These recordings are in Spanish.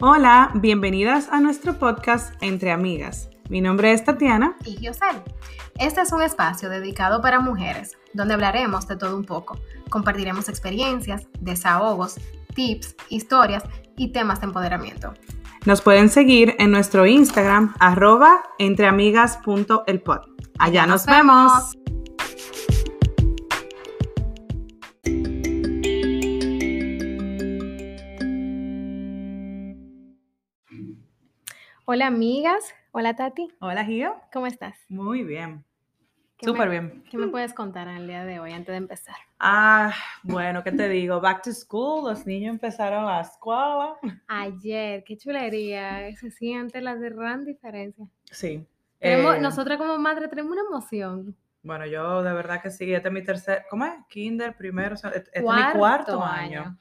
Hola, bienvenidas a nuestro podcast Entre Amigas. Mi nombre es Tatiana. Y Yosel. Este es un espacio dedicado para mujeres, donde hablaremos de todo un poco. Compartiremos experiencias, desahogos, tips, historias y temas de empoderamiento. Nos pueden seguir en nuestro Instagram, arroba entreamigas.elpod. Allá nos, vemos. Hola amigas, hola Tati. Hola Gio. ¿Cómo estás? Muy bien. ¿Qué Súper bien. ¿Qué me puedes contar el día de hoy antes de empezar? Ah, bueno, ¿qué te digo? Back to school, los niños empezaron la escuela. Ayer, qué chulería, se siente la gran diferencia. Sí. Tenemos- eh, nosotras como madre tenemos una emoción. Bueno, yo de verdad que sí, este es mi tercer, ¿cómo es? Kinder, primero, este este es mi Cuarto cuarto año. año.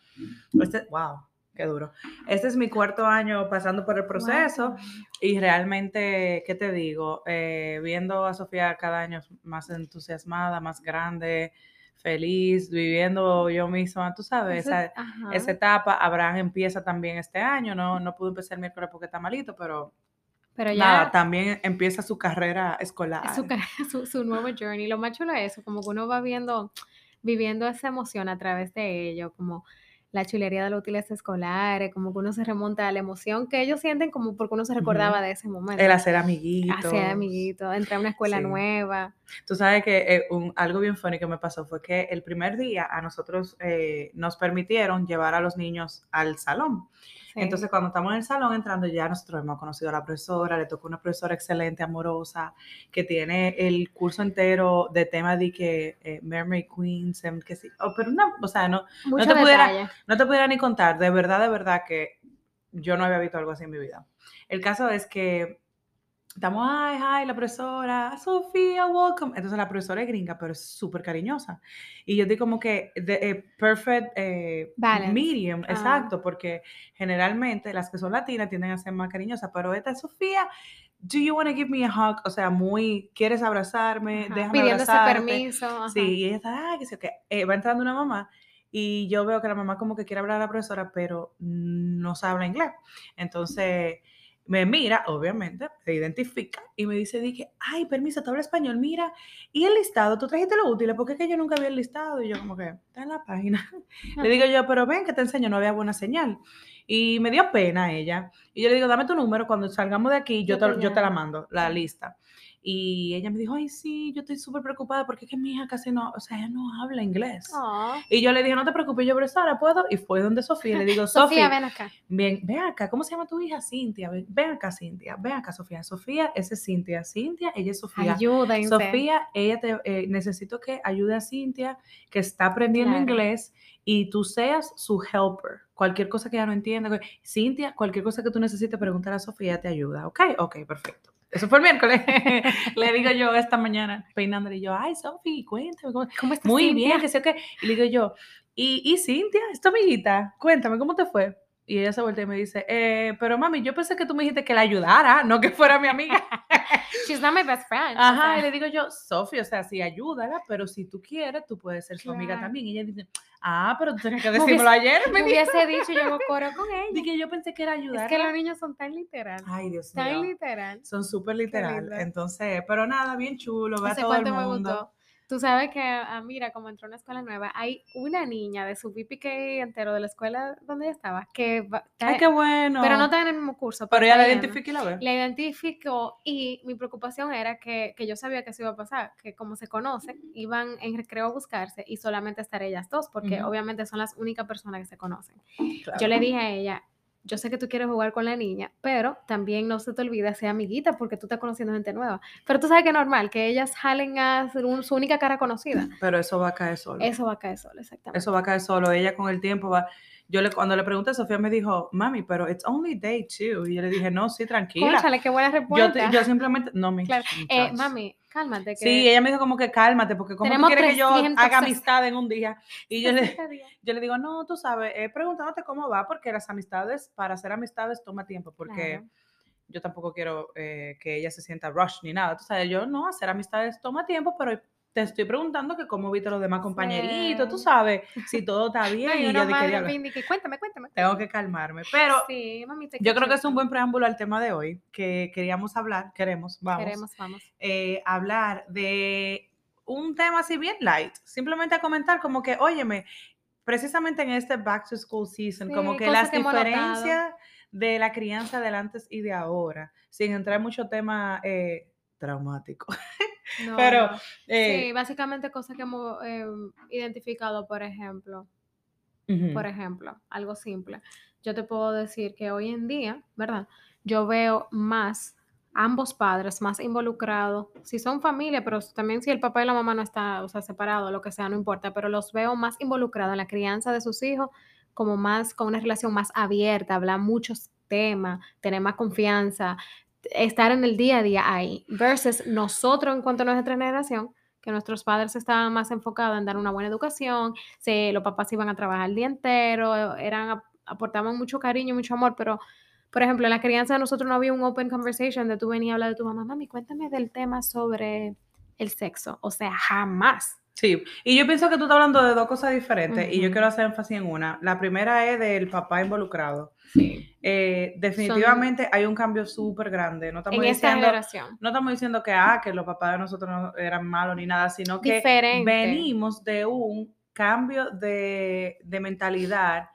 Este, wow, qué duro. Este es mi cuarto año pasando por el proceso año. y realmente, ¿qué te digo? Eh, viendo a Sofía cada año más entusiasmada, más grande, feliz, viviendo yo misma, tú sabes, esa, ajá. esa etapa. Abraham empieza también este año, no, no pudo empezar el miércoles porque está malito, pero Pero nada, ya también empieza su carrera escolar. su, su, su nuevo journey. Lo más chulo es eso, como que uno va viendo, viviendo esa emoción a través de ello, como la chulería de los útiles escolares, como que uno se remonta a la emoción que ellos sienten como porque uno se recordaba de ese momento. El hacer amiguitos. Hacer amiguitos, entrar a una escuela Sí. nueva. Tú sabes que eh, un- algo bien funny que me pasó fue que el primer día a nosotros eh, nos permitieron llevar a los niños al salón. Sí. Entonces, cuando estamos en el salón entrando, ya nosotros hemos conocido a la profesora, le tocó una profesora excelente, amorosa, que tiene el curso entero de tema de que eh, Mermaid Queens, em, que sí, oh, pero no, o sea, no, Mucho te pudiera- no te pudiera ni contar, de verdad, de verdad que yo no había visto algo así en mi vida. El caso es que estamos, ay, ay, la profesora, Sofía, welcome. Entonces la profesora es gringa, pero es súper cariñosa. Y yo digo como que de, eh, perfect eh, medium, Ah. exacto, porque generalmente las que son latinas tienden a ser más cariñosas, pero esta es Sofía. Do you want to give me a hug? O sea, muy, ¿quieres abrazarme? Ajá, Déjame Pidiendo ese abrazarte. permiso. ajá. Sí, y ella está, ah, que sé qué. Eh, va entrando una mamá y yo veo que la mamá como que quiere hablar a la profesora, pero no sabe hablar inglés. Entonces me mira, obviamente, se identifica y me dice, dije, ay, permiso, te habla español, mira, y el listado, tú trajiste lo útil, porque es que yo nunca vi el listado y yo como que, está en la página. Le digo yo, pero ven que te enseño, no había buena señal. Y me dio pena ella. Y yo le digo, dame tu número, cuando salgamos de aquí, yo, Yo te, te yo te la mando, la lista. Y ella me dijo, ay, sí, yo estoy súper preocupada porque es que mi hija casi no, o sea, ella no habla inglés. Aw. Y yo le dije, no te preocupes, yo profesora, ¿puedo? Y fue donde Sofía, le digo, Sofía, ven acá. bien, ven acá, ¿cómo se llama tu hija? Cintia, ven, ven acá, Cintia, ven acá, Sofía. Sofía, esa es Cintia, Cintia, ella es Sofía. Ayúdense. Sofía, ella te, eh, necesito que ayude a Cintia, que está aprendiendo Claro. inglés, y tú seas su helper. Cualquier cosa que ella no entienda. Cintia, cualquier cosa que tú necesites preguntar a Sofía, te ayuda. ¿Ok? Ok, perfecto. Eso fue el miércoles. Le digo yo esta mañana, peinándole, y yo, ay, Sofía, cuéntame. ¿cómo-" ¿Cómo estás? Muy Cintia? bien, que sé qué. Y le digo yo, ¿y, y Cintia, esta amiguita? Cuéntame, ¿cómo te fue? Y ella se voltea y me dice, eh, pero mami, yo pensé que tú me dijiste que la ayudara, no que fuera mi amiga. She's not my best friend. o Ajá, sea. y le digo yo, Sofía, o sea, sí, ayúdala, pero si tú quieres, tú puedes ser su amiga también. Y ella dice, ah, pero tú tenías que Me decírmelo ayer. Me Me hubiese dicho, yo hago coro con ella. Dije, yo pensé que era Es ayudar. que los niños son tan literal. Ay, Dios Tan mío. literal. Son súper literal. Entonces, pero nada, bien chulo, ve a Ese todo el me mundo. gustó. Tú sabes que, ah, mira, como entró a una escuela nueva, hay una niña de su BPK entero de la escuela donde ella estaba, que va- está- Ay, qué bueno. pero no está en el mismo curso. Pero ella la yendo. identifica y la ve. La identificó y mi preocupación era que, que yo sabía que eso iba a pasar, que como se conocen, iban en recreo a buscarse y solamente estar ellas dos, porque Ujú. obviamente son las únicas personas que se conocen. Claro. Yo le dije a ella, yo sé que tú quieres jugar con la niña, pero también no se te olvide ser amiguita porque tú estás conociendo gente nueva. Pero tú sabes que es normal, que ellas jalen a ser un- su única cara conocida. Pero eso va a caer solo. Eso va a caer solo, exactamente. Eso va a caer solo. Ella con el tiempo va. Yo le, cuando le pregunté a Sofía me dijo, mami, pero it's only day two. Y yo le dije, no, sí, tranquila. Cónchale, qué buena Yo, respuesta. te- yo simplemente, no, mi Claro. Eh, mami, cálmate. Que Sí, ella me dijo como que cálmate, porque como tú quieres que yo 300 haga amistad en un día. Y yo le, 60 días. yo le digo, no, tú sabes, eh, preguntándote cómo va, porque las amistades, para hacer amistades toma tiempo, porque Claro. yo tampoco quiero eh, que ella se sienta rush ni nada. Tú sabes, yo no, hacer amistades toma tiempo, pero te estoy preguntando que cómo viste los demás compañeritos, tú Sí. sabes, si todo está bien No, y yo que cuéntame, cuéntame. tengo que calmarme. Pero Sí, mami, te yo creo que es un buen preámbulo al tema de hoy, que queríamos hablar, queremos, vamos, Queremos, vamos. eh, hablar de un tema así bien light, simplemente a comentar como que, óyeme, precisamente en este back to school season, como Sí, que cosas las que diferencias de la crianza del antes y de ahora, sin entrar en mucho tema eh, traumático. No, Pero, eh, Sí, básicamente cosas que hemos eh, identificado, por ejemplo, por ejemplo, algo simple. Yo te puedo decir que hoy en día, ¿verdad? Yo veo más ambos padres más involucrados, si son familia, pero también si el papá y la mamá no están, o sea, separados, lo que sea, no importa, pero los veo más involucrados en la crianza de sus hijos, como más, con una relación más abierta, hablar muchos temas, tener más confianza, estar en el día a día ahí, versus nosotros en cuanto a nuestra generación, que nuestros padres estaban más enfocados en dar una buena educación, se, los papás iban a trabajar el día entero, eran, aportaban mucho cariño, mucho amor, pero por ejemplo, en la crianza de nosotros no había un open conversation de tú venías a hablar de tu mamá, mami, cuéntame del tema sobre el sexo. O sea, jamás. Sí, y yo pienso que tú estás hablando de dos cosas diferentes y yo quiero hacer énfasis en una. La primera es del papá involucrado. Sí. Eh, definitivamente hay un cambio súper grande. No estamos En diciendo, no estamos diciendo que, ah, que los papás de nosotros no eran malos ni nada, sino que Diferente. venimos de un cambio de, de mentalidad,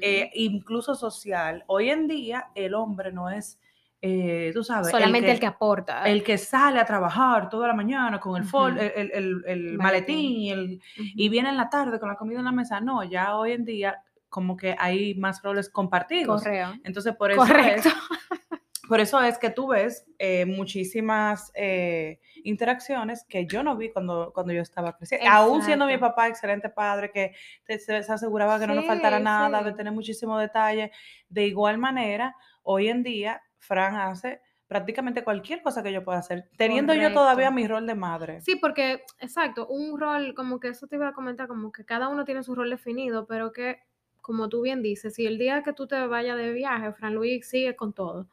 eh, incluso social. Hoy en día el hombre no es, eh, tú sabes, Solamente el que, aporta. el que sale a trabajar toda la mañana con el, Maletín. maletín y, viene en la tarde con la comida en la mesa. No, ya hoy en día como que hay más roles compartidos. Correo. Entonces, por eso, Correcto. es, por eso es que tú ves eh, muchísimas eh, interacciones que yo no vi cuando, cuando yo estaba creciendo. Aún siendo mi papá excelente padre, que te- se, se aseguraba que no nos faltara nada, de tener muchísimo detalle. De igual manera, hoy en día, Fran hace prácticamente cualquier cosa que yo pueda hacer, teniendo yo todavía mi rol de madre. Sí, porque, exacto, un rol, como que eso te iba a comentar, como que cada uno tiene su rol definido, pero que, como tú bien dices, si el día que tú te vayas de viaje, Fran Luis sigue con todo.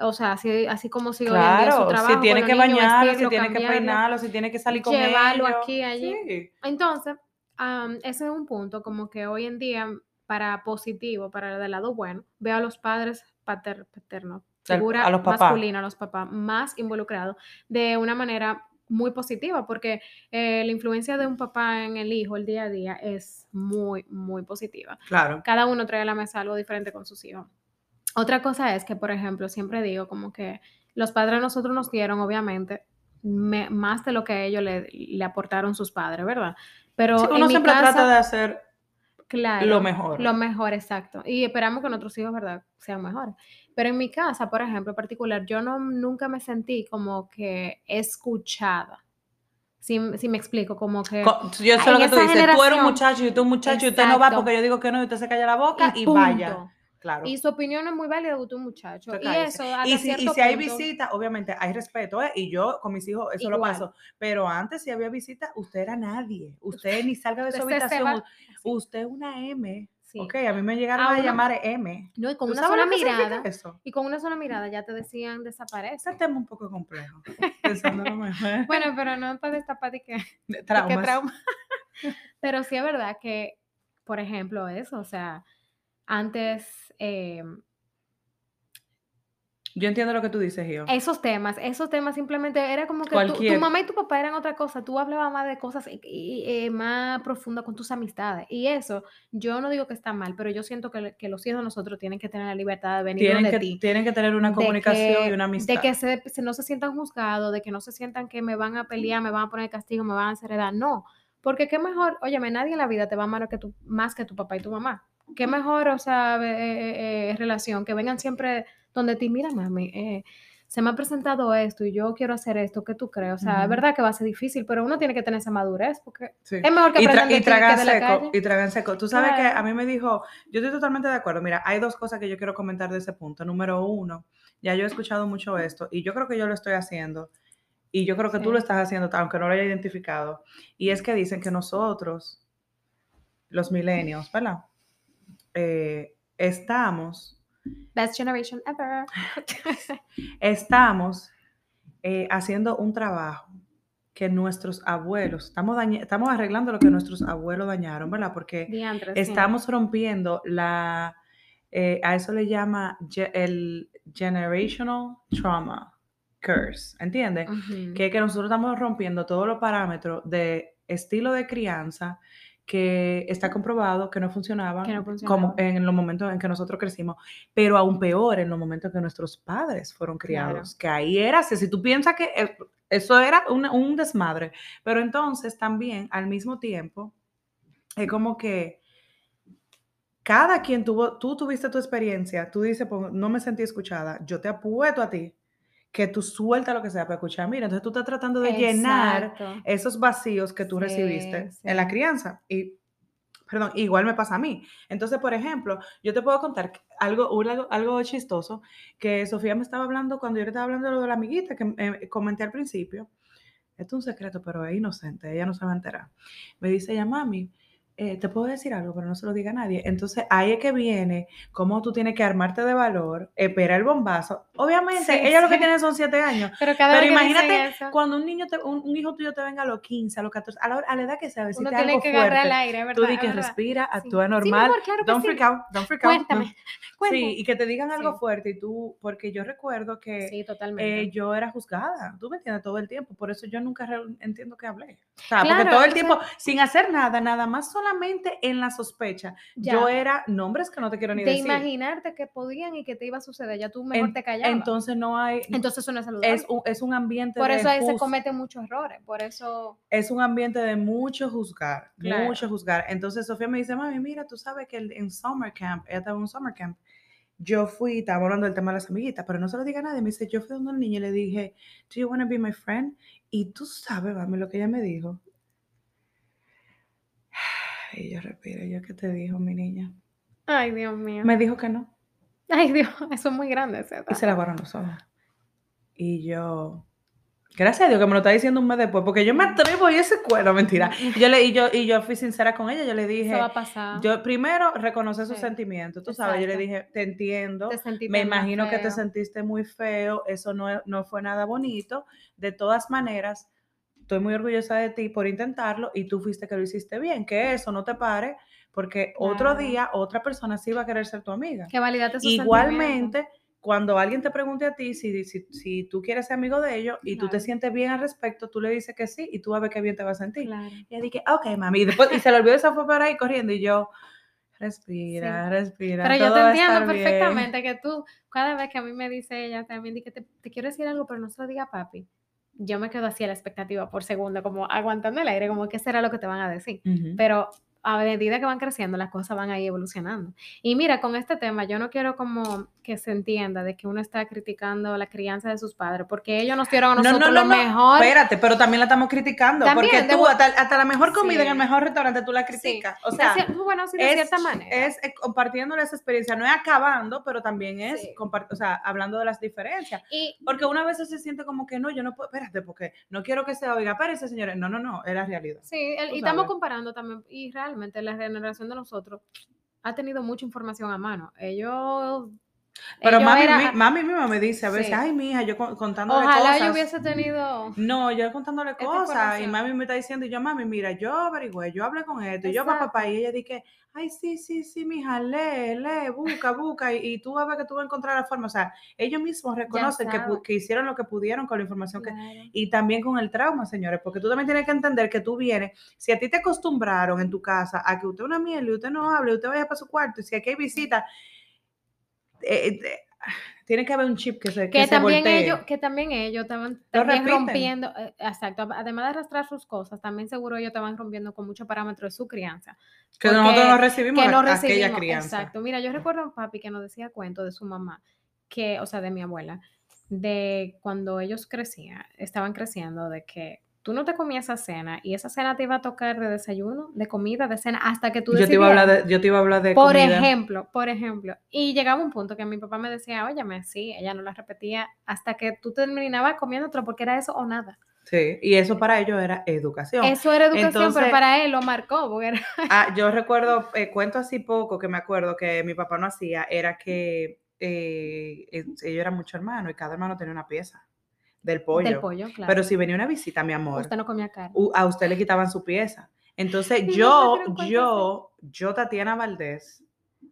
O sea, así, así como sigue hoy en día su Claro, trabajo, si tiene que niños, bañarlo, si tiene que peinarlo, si tiene que salir con llevarlo ellos. aquí, allí. Sí. Entonces, am, ese es un punto, como que hoy en día, para positivo, para el lado bueno, veo a los padres pater, paternos, figura a los papás. masculina, a los papás más involucrados de una manera muy positiva, porque eh, la influencia de un papá en el hijo el día a día es muy, muy positiva. Claro. Cada uno trae a la mesa algo diferente con sus hijos. Otra cosa es que, por ejemplo, siempre digo como que los padres a nosotros nos dieron, obviamente, me- más de lo que a ellos le, le aportaron sus padres, ¿verdad? Pero Sí, en uno mi siempre casa, trata de hacer claro, lo mejor. Lo mejor, exacto. Y esperamos que nuestros hijos, ¿verdad?, sean mejores. Pero en mi casa, por ejemplo, en particular, yo no, nunca me sentí como que escuchada. Si, si me explico, como que... Yo sé lo que tú dices, tú eres un muchacho y tú un muchacho y usted no va porque yo digo que no y usted se calla la boca y, vaya. Claro. Y su opinión es muy válida de tu muchacho. Usted Y eso, Y si, y si hay punto, visita, obviamente hay respeto, ¿eh? Y yo con mis hijos eso lo paso. Pero antes, si había visita, usted era nadie. Usted ni salga de su Usted habitación. Usted es una M. Sí. Ok, a mí me llegaron A llamar M. No, y con ¿Tú una sola que mirada. eso? Y con una sola mirada ya te decían desaparece. Ese tema un poco complejo. Mejor. Bueno, pero no para destapar de que, de que Traumas. trauma. pero sí es verdad que, por ejemplo, eso, o sea, antes eh, Yo entiendo lo que tú dices, Gio. esos temas, esos temas simplemente era como que tu, tu mamá y tu papá eran otra cosa, tú hablabas más de cosas y- y- eh, más profundas con tus amistades. Y eso, yo no digo que está mal, pero yo siento que, que los hijos de nosotros tienen que tener la libertad de venir Tienen que, ti. tienen que tener una comunicación que- y una amistad. De que se, se- no se sientan juzgados, de que no se sientan que me van a pelear, me van a poner castigo, me van a hacer edad. No, porque qué mejor, óyeme, nadie en la vida te va a amar que tu, más que tu papá y tu mamá. Qué mejor, o sea, eh, eh, eh, relación, que vengan siempre donde ti, mira, mami, eh, se me ha presentado esto y yo quiero hacer esto, ¿qué tú crees? O sea, es Ujú. verdad que va a ser difícil, pero uno tiene que tener esa madurez, porque Sí. es mejor que y, tra- aprendan y ti que tragan seco, calle. y tragan seco. Tú sabes que Claro. a mí me dijo, yo estoy totalmente de acuerdo. Mira, hay dos cosas que yo quiero comentar de ese punto. Número uno, ya yo he escuchado mucho esto y yo creo que yo lo estoy haciendo y yo creo que tú Sí. lo estás haciendo, aunque no lo haya identificado. Y es que dicen que nosotros, los millennials, ¿verdad? Eh, estamos, Best generation ever. estamos eh, haciendo un trabajo que nuestros abuelos, estamos, daña- estamos arreglando lo que nuestros abuelos dañaron, ¿verdad? Porque Diantre, sí. estamos rompiendo la, eh, a eso le llama ge- el generational trauma curse, ¿entiendes? Ujú. Que es que nosotros estamos rompiendo todos los parámetros de estilo de crianza que está comprobado que no funcionaban Que no como en los momentos en que nosotros crecimos, pero aún peor en los momentos que nuestros padres fueron Claro. criados, que ahí era, si tú piensas que eh, eso era un, un desmadre, pero entonces también al mismo tiempo es como que cada quien tuvo, tú tuviste tu experiencia, tú dices, pues, no me sentí escuchada, yo te apuesto a ti que tú sueltas lo que sea para escuchar. Mira, entonces tú estás tratando de llenar esos vacíos que tú Sí, recibiste en la crianza. Y, perdón, igual me pasa a mí. Entonces, por ejemplo, yo te puedo contar algo, algo chistoso que Sofía me estaba hablando cuando yo le estaba hablando de lo de la amiguita que eh, comenté al principio. Esto es un secreto, pero es inocente, ella no se va a enterar. Me dice ella, mami, eh, te puedo decir algo, pero no se lo diga a nadie. Entonces ahí es que viene cómo tú tienes que armarte de valor, esperar el bombazo. Obviamente, Sí, ella lo que tiene son siete años. Pero cada imagínate cuando un niño, te- un, un hijo tuyo te venga a los 15, a los 14, a la, a la edad que sea, uno decirte tiene algo que agarrar el fuerte. aire, ¿verdad? Tú di que ¿verdad? respira, Sí. actúa normal. amor, claro don't freak out, don't freak out. Cuéntame, no. cuéntame. Sí, y que te digan algo fuerte y tú, porque yo recuerdo que eh, yo era juzgada, tú me entiendes, todo el tiempo, por eso yo nunca entiendo que hablé. O sea, porque Claro, todo el sea- tiempo, sin hacer nada, nada más solamente en la sospecha, yo Ya. era nombres que no te quiero ni de decir. imaginarte que podían y que te iba a suceder, ya tú mejor En- te callabas. Entonces no hay, Entonces eso no es saludable. es un, es un ambiente por de eso ahí se cometen muchos errores, por eso... es un ambiente de mucho juzgar, Claro. mucho juzgar. Entonces Sofía me dice, mami, mira, tú sabes que el- en summer camp, ella estaba en un summer camp, yo fui, estaba hablando del tema de las amiguitas, pero no se lo diga a nadie. Me dice, yo fui donde un niño y le dije, do you want to be my friend? Y tú sabes, mami, lo que ella me dijo. Y yo respiro, ¿yo qué te dijo, mi niña? Ay, Dios mío. Me dijo que no. Ay, Dios, eso es muy grande. esa Y se etapa. la guardaron los ojos. Y yo, gracias a Dios que me lo está diciendo un mes después, porque yo me atrevo y ese cuero, mentira. Y yo, le, y, yo, y yo fui sincera con ella, yo le Eso dije, va a pasar. yo primero reconocer sus Sí, sentimientos, tú sabes, yo le exacto. dije, te entiendo, Te me imagino que te sentiste muy feo, eso no, no fue nada bonito, de todas maneras, estoy muy orgullosa de ti por intentarlo y tú fuiste que lo hiciste bien, que eso no te pare, porque otro día otra persona sí va a querer ser tu amiga. Que validate sus. Igualmente, cuando alguien te pregunte a ti si, si, si tú quieres ser amigo de ellos y tú te sientes bien al respecto, tú le dices que sí y tú vas a ver qué bien te va a sentir. Claro. Y ella dije, ok, mami. Y, después, y se le olvidó esa fue por ahí corriendo y yo, respira, respira. Pero yo te entiendo estar bien". perfectamente que tú, cada vez que a mí me dice ella también, que te, te quiero decir algo, pero no se lo diga a papi. Yo me quedo así a la expectativa por segundo, como aguantando el aire, como qué será lo que te van a decir. Pero a medida que van creciendo, las cosas van ahí evolucionando. Y mira, con este tema, yo no quiero como que se entienda de que uno está criticando la crianza de sus padres, porque ellos nos dieron a No, no, nosotros no, lo mejor. Espérate, pero también la estamos criticando. También, porque tú, hasta, hasta la mejor comida en el mejor restaurante, tú la Sí. criticas. O sea, cier- bueno, sí, de es, cierta manera. es eh, compartiéndole esa experiencia, no es acabando, pero también es Sí. o sea, hablando de las diferencias. y Porque una vez se siente como que no, yo no puedo, espérate, porque no quiero que se oiga, espérense, señores. No, no, no, es la realidad. Sí, el- y estamos comparando también, y realmente la generación de nosotros ha tenido mucha información a mano. Ellos. Pero mami, era- mi- mami misma me dice a veces, Sí. ay, mija, yo con- contándole Ojalá cosas. yo hubiese tenido. No, yo contándole cosas y mami me está diciendo, y yo, mami, mira, yo averigüé, yo hablé con esto, y yo, papá, papá, y ella dije, ay, sí, sí, sí, mija, lee, lee, busca, busca, y, y tú vas a ver que tú vas a encontrar la forma. O sea, ellos mismos reconocen que, que hicieron lo que pudieron con la información que... Y también con el trauma, señores, porque tú también tienes que entender que tú vienes, si a ti te acostumbraron en tu casa a que usted una miel y usted no hable, usted vaya para su cuarto, y si aquí hay visita, eh, eh, tiene que haber un chip que se, que Que también, ellos, que también ellos estaban también rompiendo, eh, exacto, además de arrastrar sus cosas, también seguro ellos estaban rompiendo con muchos parámetros de su crianza. que nosotros no recibimos que no aquella recibimos. crianza. Exacto. Mira, yo recuerdo a un papi que nos decía cuentos de su mamá, que, o sea, de mi abuela, de cuando ellos crecían, estaban creciendo, de que tú no te comías esa cena y esa cena te iba a tocar de desayuno, de comida, de cena, hasta que tú Yo te, iba a hablar decidieras. de, yo te iba a hablar de Por comida. ejemplo, por ejemplo, y llegaba un punto que mi papá me decía, óyeme, sí, ella no la repetía hasta que tú terminabas comiéndotelo porque era eso o nada. Sí, y eso para ellos era educación. Eso era educación, Entonces- pero para él lo marcó, porque era... Ah, yo recuerdo, eh, cuento así poco que me acuerdo que mi papá no hacía, era que eh, ellos eran muchos hermanos y cada hermano tenía una pieza. Del pollo. Del pollo, claro. Pero si venía una visita, mi amor, Usted no comía carne. a usted le quitaban su pieza. Entonces yo, yo, yo, Tatiana Valdés,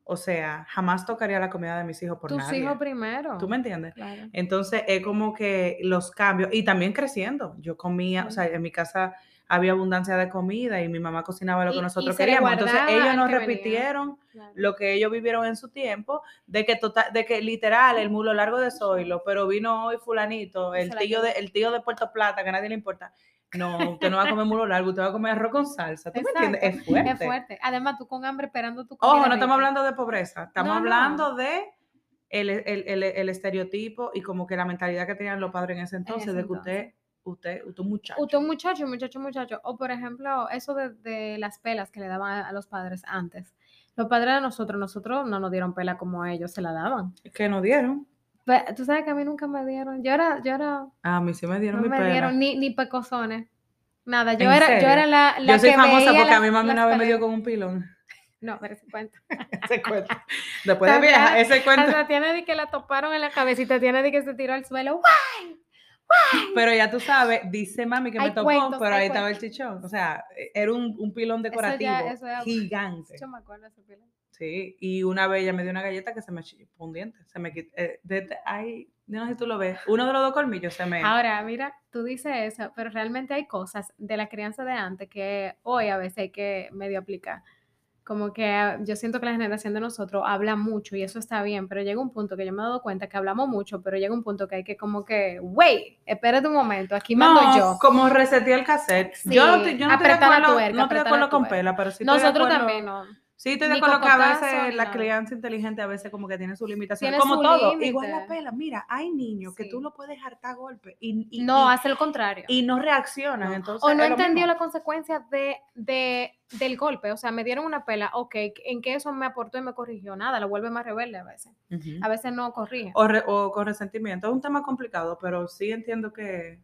o sea, jamás tocaría la comida de mis hijos por Tus nadie. hijos primero. ¿Tú me entiendes? Claro. Entonces es como que los cambios, y también creciendo. Yo comía, o sea, en mi casa había abundancia de comida y mi mamá cocinaba lo que y nosotros queríamos. Entonces ellos nos repitieron claro. lo que ellos vivieron en su tiempo, de que total, de que literal el mulo largo de Zoilo, pero vino hoy fulanito, el tío de, el tío de Puerto Plata, que a nadie le importa. No, usted no va a comer mulo largo, usted va a comer arroz con salsa. ¿Tú me entiendes? Es fuerte. Es fuerte. Además, tú con hambre esperando tu Ojo, comida no estamos hablando de pobreza, estamos No, no. hablando de el, el- el- el estereotipo y como que la mentalidad que tenían los padres en ese entonces, ese de que usted, usted, usted muchacho. Usted muchacho, muchacho, muchacho. O por ejemplo, eso de, de las pelas que le daban a, a los padres antes. Los padres de nosotros, nosotros no nos dieron pela como ellos se la daban. que nos dieron. Tú sabes que a mí nunca me dieron. Yo era, yo era, A mí sí me dieron no mi me pela. dieron ni, ni pecosones. Nada, yo ¿En era, yo era la, la Yo soy que famosa porque a mi mami una vez me dio con un pilón. No, pero ese cuento. Ese cuento. Después de vieja, ese cuento. Hasta tiene de que la toparon en la cabecita, tiene de que se tiró al suelo. Pero ya tú sabes, dice mami que me Hay cuentos, pero ahí estaba el chichón. O sea, era un, un pilón Eso decorativo ya- eso ya- gigante. Yo me acuerdo ese pelo. Sí, y una vez ella me dio una galleta que se me chilló un diente. Se me quitó. Eh, desde ahí, yo no sé si tú lo ves. Uno de los dos colmillos se me. Ahora, mira, tú dices eso, pero realmente hay cosas de la crianza de antes que hoy a veces hay que medio aplicar. Como que yo siento que la generación de nosotros habla mucho y eso está bien, pero llega un punto que yo me he dado cuenta que hablamos mucho, pero llega un punto que hay que como que, wait, espérate un momento, aquí mando no, yo. como reseteé el cassette. yo no, Sí, estoy- yo no estoy de acuerdo, tuerca, no estoy de acuerdo con tuerca. Pela, pero sí estoy de Nosotros acuerdo- también, ¿no? Sí, estoy de acuerdo que a veces la crianza inteligente a veces como que tiene su limitación. Tiene Como su todo, igual la pela. Mira, hay niños que tú lo puedes hartar a golpe y, y- No, y- hace lo contrario. y no reaccionan. No. Entonces, o no entendió la consecuencia de, de, del golpe. O sea, me dieron una pela, ok, ¿en qué eso me aportó y me corrigió? Nada, lo vuelve más rebelde a veces. A veces no corrige. o, re- o con resentimiento. Es un tema complicado, pero sí entiendo que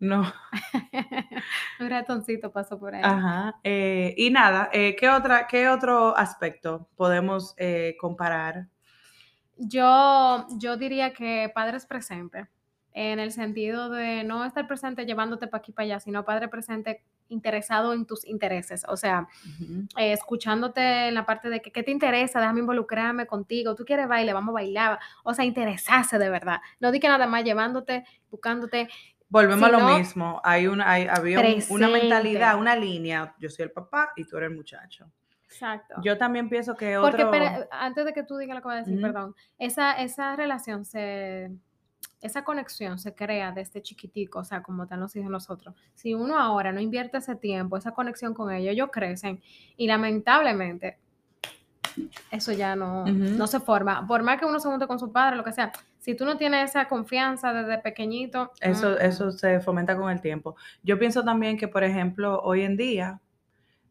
no. Un ratoncito pasó por ahí. Ajá. eh, y nada, eh, ¿qué, otra, ¿qué otro aspecto podemos eh, comparar? Yo, yo diría que padres presentes, en el sentido de no estar presente llevándote para aquí para allá, sino padre presente interesado en tus intereses. O sea, eh, escuchándote en la parte de que qué te interesa, déjame involucrarme contigo, tú quieres baile, vamos a bailar, o sea, interesarse de verdad, no di que nada más llevándote, buscándote, Volvemos a lo mismo. Hay una, hay, había un- una mentalidad, una línea. Yo soy el papá y tú eres el muchacho. exacto. Yo también pienso que Porque otro... espera, antes de que tú digas lo que voy a decir, perdón, esa, esa relación se, esa conexión se crea desde chiquitico, o sea, como están los hijos nosotros. Si uno ahora no invierte ese tiempo, esa conexión con ellos, ellos crecen y lamentablemente eso ya no, no se forma. Por más que uno se junte con su padre, lo que sea, si tú no tienes esa confianza desde pequeñito, Eso, mm, eso se fomenta con el tiempo. Yo pienso también que, por ejemplo, hoy en día,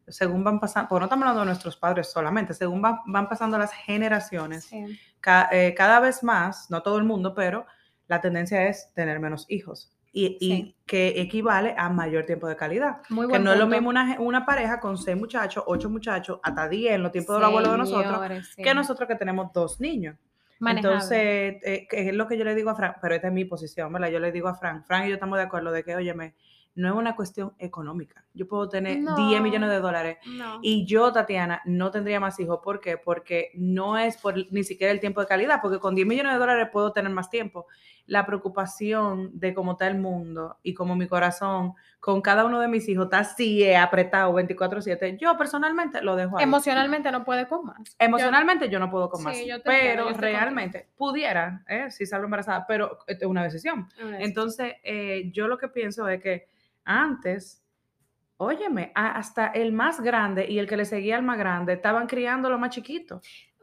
según van pasando, pues no estamos hablando de nuestros padres solamente, según van, van pasando las generaciones, sí. ca- eh, cada vez más, no todo el mundo, pero la tendencia es tener menos hijos. Y, que equivale a mayor tiempo de calidad. muy Que no es lo mismo una, pareja con seis muchachos, ocho muchachos, hasta diez en los tiempos de los abuelos de nosotros, sí. que nosotros que tenemos dos niños. Manejable. Entonces, eh, que es lo que yo le digo a Fran, pero esta es mi posición, ¿verdad? Yo le digo a Fran, Fran y yo estamos de acuerdo de que, óyeme, no es una cuestión económica. Yo puedo tener 10 millones No. de dólares No. y yo, Tatiana, no tendría más hijos. ¿Por qué? Porque no es por ni siquiera el tiempo de calidad, porque con 10 millones de dólares puedo tener más tiempo. La preocupación de cómo está el mundo y cómo mi corazón con cada uno de mis hijos está así eh, apretado 24/7, yo personalmente lo dejo ahí. Emocionalmente no puede con más. Emocionalmente yo no puedo con más, Sí, yo entiendo, pero yo contigo. realmente pudiera, ¿eh? si salgo embarazada, pero es una decisión. Una Entonces, eh, yo lo que pienso es que antes, óyeme, a- hasta el más grande y el que le seguía al más grande estaban criando lo más chiquito.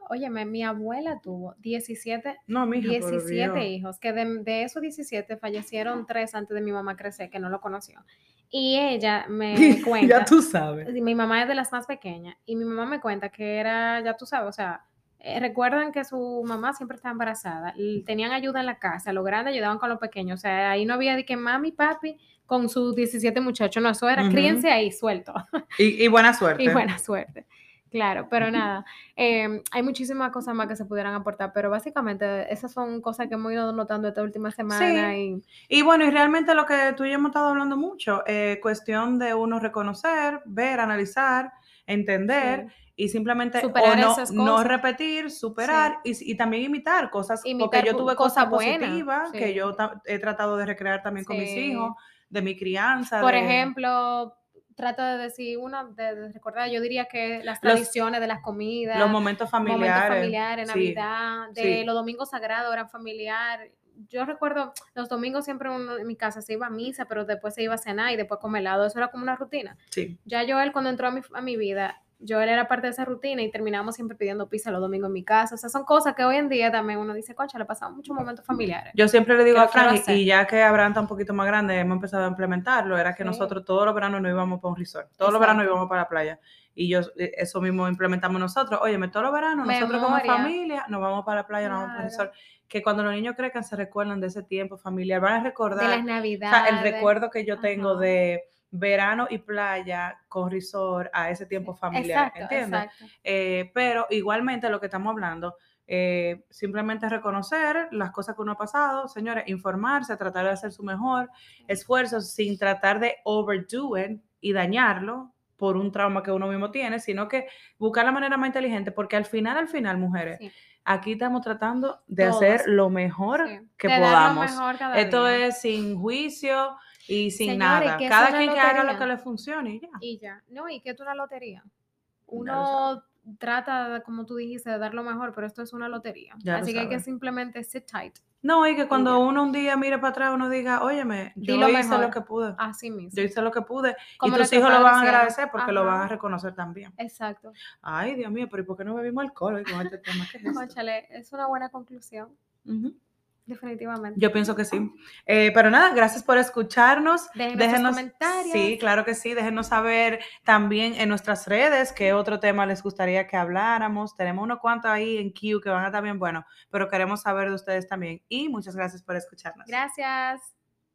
Óyeme, mi abuela tuvo 17, No, mija, por 17 Dios. hijos, que de, de esos 17 fallecieron tres antes de mi mamá crecer, que no lo conoció. Y ella me cuenta, ya tú sabes. mi mamá es de las más pequeñas, y mi mamá me cuenta que era, ya tú sabes, o sea, eh, recuerdan que su mamá siempre estaba embarazada, y tenían ayuda en la casa, los grandes ayudaban con los pequeños, o sea, ahí no había de que mami, papi, con sus 17 muchachos, no, eso era Ujú. críense ahí, suelto. Y, y buena suerte. Y buena suerte. Claro, pero nada, em, hay muchísimas cosas más que se pudieran aportar, pero básicamente esas son cosas que hemos ido notando esta última semana Sí, y y bueno, y realmente lo que tú y yo hemos estado hablando mucho, eh, cuestión de uno reconocer, ver, analizar, entender sí, y simplemente o no, esas no repetir, superar y, también imitar cosas, porque yo tuve cosas cosas buenas, positivas que yo he tratado de recrear también con mis hijos. De mi crianza, Por de ejemplo, trata de decir una, de, de recordar, yo diría que las los, tradiciones de las los comidas, momentos momentos familiares, familiares, sí, Navidad, de sí, los domingos sagrados eran familiar. Yo recuerdo los domingos siempre uno en mi casa se iba a misa, pero después se iba a cenar y después a comer helado. Eso era como una rutina. sí. Ya Joel, cuando entró a mi, a mi vida, Joel era parte de esa rutina y terminamos siempre pidiendo pizza los domingos en mi casa. O sea, son cosas que hoy en día también uno dice, concha, le pasamos muchos momentos familiares. Yo siempre le digo a Frank, y- ya que Abraham está un poquito más grande, hemos empezado a implementarlo, era que Sí. nosotros todos los veranos nos íbamos para un resort, todos los veranos íbamos para la playa. Y yo, eh, eso mismo implementamos nosotros. Óyeme, todos los veranos, nosotros como familia, nos vamos para la playa, nos vamos para el Claro. resort. Que cuando los niños crezcan se recuerdan de ese tiempo familiar, van a De las recordar, o sea, el navidades. recuerdo que yo tengo Ajá. de verano y playa con resort a ese tiempo familiar, Exacto, ¿entiendes? exacto. Eh, pero igualmente lo que estamos hablando, eh, simplemente reconocer las cosas que uno ha pasado, señores, informarse, tratar de hacer su mejor esfuerzo sin tratar de overdo it y dañarlo por un trauma que uno mismo tiene, sino que buscar la manera más inteligente, porque al final, al final, mujeres, Sí, aquí estamos tratando de hacer lo mejor Sí. que De podamos. mejor Esto día. es sin juicio y sin Señores, nada. que Cada quien que haga lo que le funcione y ya. Y ya. No, y que es una lotería. Uno trata, de, como tú dijiste, de dar lo mejor, pero esto es una lotería. Ya Así que hay que simplemente sit tight. No, y que cuando uno un día mire para atrás, uno diga, óyeme, yo lo hice lo que pude. Así mismo. Yo hice lo que pude. Y tus hijos lo van a agradecer porque lo van a reconocer también. Exacto. Ay, Dios mío, pero ¿y por qué no bebimos alcohol hoy con este tema? ¿Qué es esto? Cónchale, es una buena conclusión. Ujú. Definitivamente. Yo pienso que sí. Eh, pero nada, gracias por escucharnos. Déjenos Déjenos, comentarios. sí, claro que sí. Déjenos saber también en nuestras redes qué otro tema les gustaría que habláramos. Tenemos unos cuantos ahí en Q que van a estar bien buenos, pero queremos saber de ustedes también. Y muchas gracias por escucharnos. Gracias.